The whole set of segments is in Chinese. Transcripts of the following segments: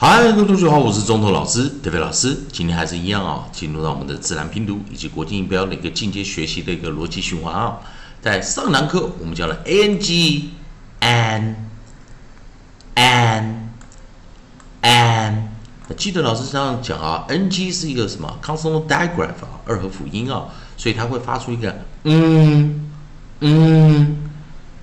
嗨，各位同学好，我是中头老师德飞老师。今天还是一样啊，进入到我们的自然拼读以及国际音标的一个进阶学习的一个逻辑循环啊。在上堂课我们教了 a n g an an an，那记得老师这样讲啊，n g 是一个什么 consonant digraph 啊，二合辅音啊，所以它会发出一个嗯嗯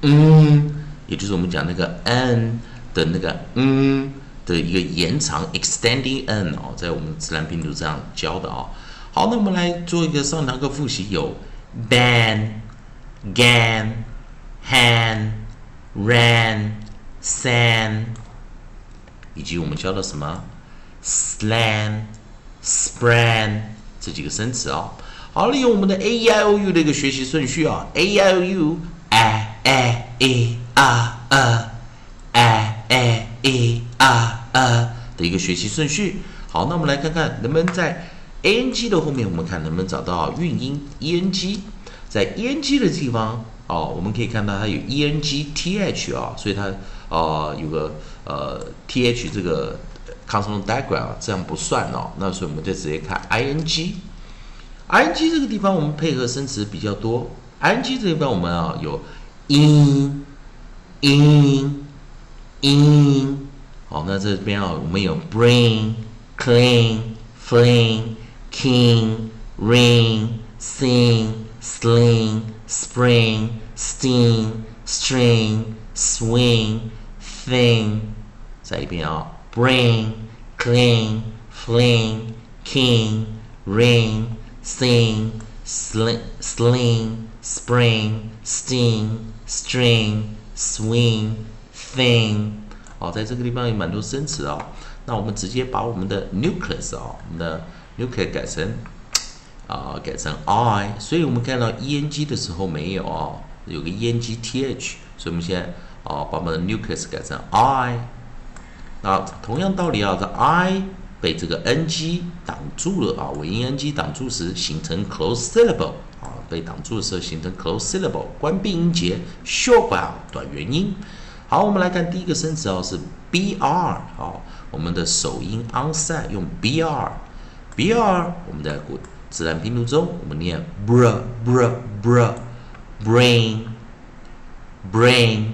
嗯，也就是我们讲那个 n 的那个嗯。的一个延长 extending n 哦，在我们自然拼读这样教的啊。好，那我们来做一个上堂课复习，有 ban、gan、han、ran、san，以及我们教的什么 slan、span 这几个生词啊。好，利用我们的 a e i o u 的一个学习顺序啊，a e i o u a a e a a a a e a 呃的一个学习顺序。好，那我们来看看能不能在 a n g 的后面，我们看能不能找到韵音 e n g。在 e n g 的地方哦，我们可以看到它有 e n g t h 啊，所以它呃有个呃 t h 这个 consonant digram 啊这样不算哦。那所以我们就直接看 i n g。i n g 这个地方我们配合生词比较多。i n g 这个地方我们啊有 in in in。好，那这边啊，我们有 bring、clean、fling、king、ring、sing、sling、spring、sting、string、swing、thing，再一遍啊，bring、clean、fling、king、ring、sing、sling、sling、spring、sting、string、swing、thing。 好，在这个地方有蛮多生词啊。那我们直接把我们的 nucleus 啊，我们的 nucleus 改成啊，改成 i。所以我们看到 e n g 的时候没有啊，有个 e n g t h。所以我们现在啊，把我们的 nucleus 改成 i。那同样道理啊，这 i 被这个 n g 挡住了啊，尾音 n g 挡住时形成 close syllable 啊，被挡住的时候形成 close syllable，关闭音节，short vowel 短元音。好，我们来看第一个生词哦，是 br 好，我们的首音 onset 用 br，br 我们在古自然拼读中，我们念 br br br brain brain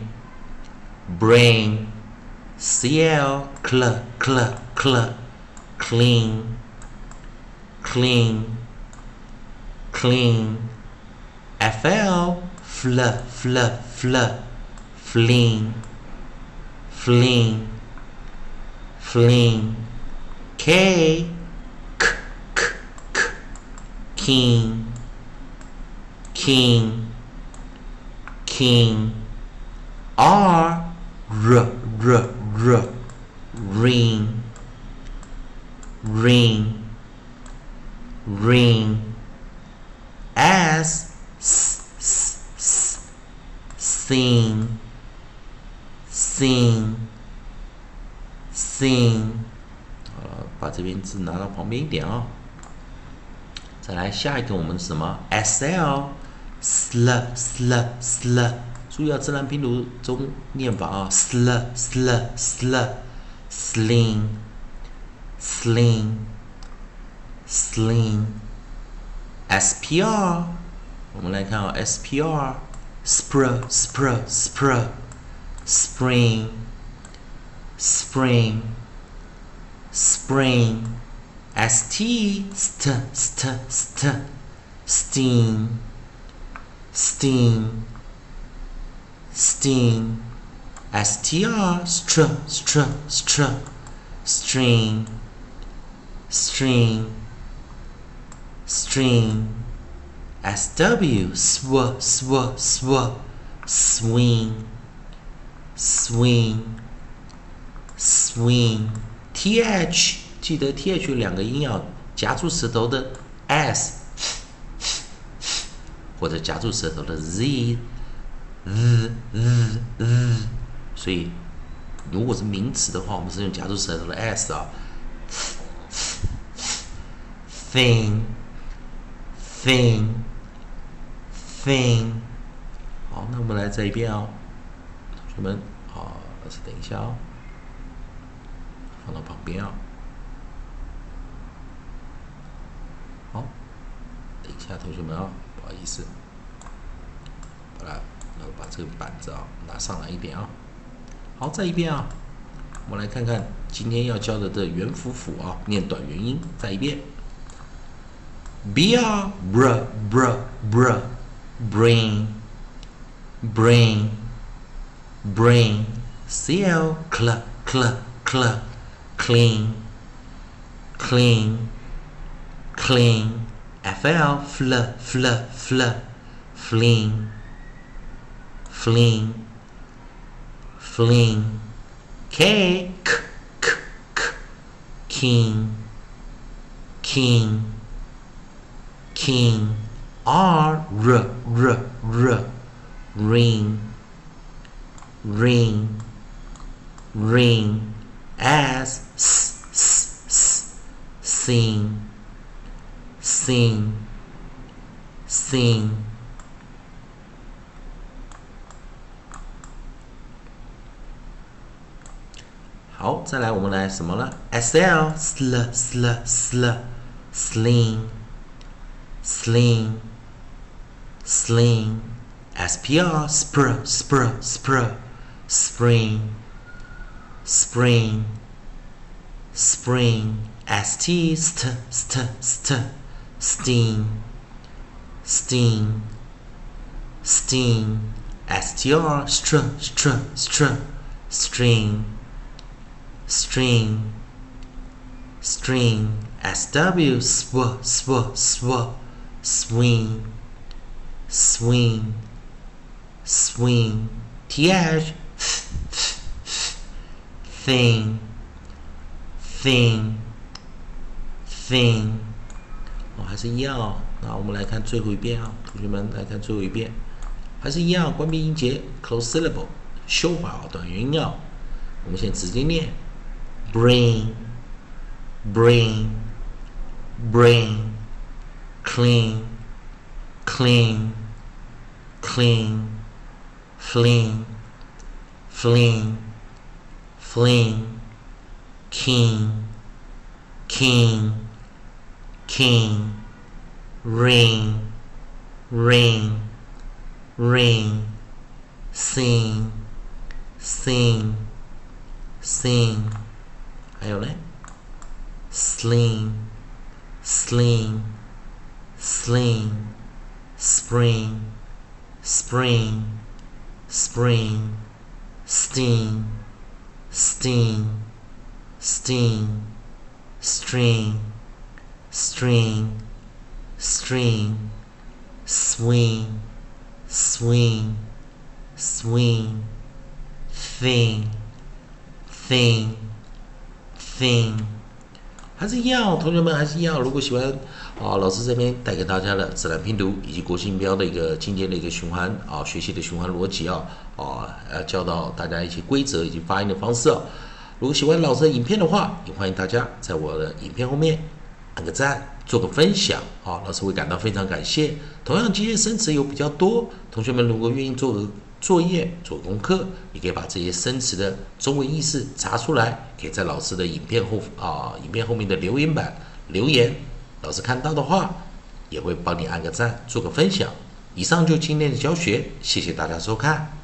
brain cl cl cl cl clean clean clean fl fl fl fl fling, fling, fling. K, k, k, k. King, king, king. R, r, r, r. Ring, ring, ring. S, s, s, s. Sing sing sing，好了，把这边字拿到旁边一点啊。再来下一个，我们什么？s l sl sl sl，注意啊，自然拼读中念法啊，sl sl sl sling sling sling s p r，我们来看啊，s p r spr spr spr。Spring, spring, spring. St, st, st, st, steam, steam, steam. Str, str, str, str, string, string, string. Sw, sw, sw, sw, swing swing swing th 记得 th 两个音要夹住舌头的 s，或者夹住舌头的 z z z z，所以如果是名词的话，我们是用夹住舌头的 s 啊。thing thing thing，好，那我们来这一遍哦，同学们。好，老师等一下哦。放到旁边啊。好，等一下，同学们啊，不好意思，好了，然后把这个板子啊拿上来一点啊。好，再一遍啊，我们来看看今天要教的这元辅辅啊，念短元音，再一遍。b r br br br brain brain brain. C l. Cl cl cl. Clean. Clean. Clean. F l. Fl fl fl. Fling. Fling. Fling. K k k. King. King. King. R r r. Ring ring ring as s s s sing sing sing 好，再来我们来什么了？S L sl sl sl sling sling sling S P R spr spr spr spring. Spring. Spring. St st st. Sting. Sting. Sting. S T R str str str. String. String. String. SW sw sw sw. Swing. Swing. Swing. Th thing thing thing，哦，还是一样，那我们来看最后一遍啊，同学们来看最后一遍，还是一样，关闭音节，close syllable，修好，短元音啊。我们先直接念，bring bring bring clean clean clean clean clean。fling, fling, king, king, king, ring, ring, ring, sing, sing, sing. Are you right? Sling, sling, sling, spring, spring, spring sting, sting, sting, string, string, string, swing, swing, swing, thing, thing. thing 还是一样，同学们还是一样。如果喜欢啊，老师这边带给大家的自然拼读以及国际音标的一个今天的一个循环啊，学习的循环逻辑啊啊，要教到大家一些规则以及发音的方式啊。如果喜欢老师的影片的话，也欢迎大家在我的影片后面按个赞，做个分享啊，老师会感到非常感谢。同样，今天生词有比较多，同学们如果愿意做个。作业做功课，你可以把这些生词的中文意思查出来，可以在老师的影片后啊，影片后面的留言板留言，老师看到的话也会帮你按个赞，做个分享。以上就今天的教学，谢谢大家收看。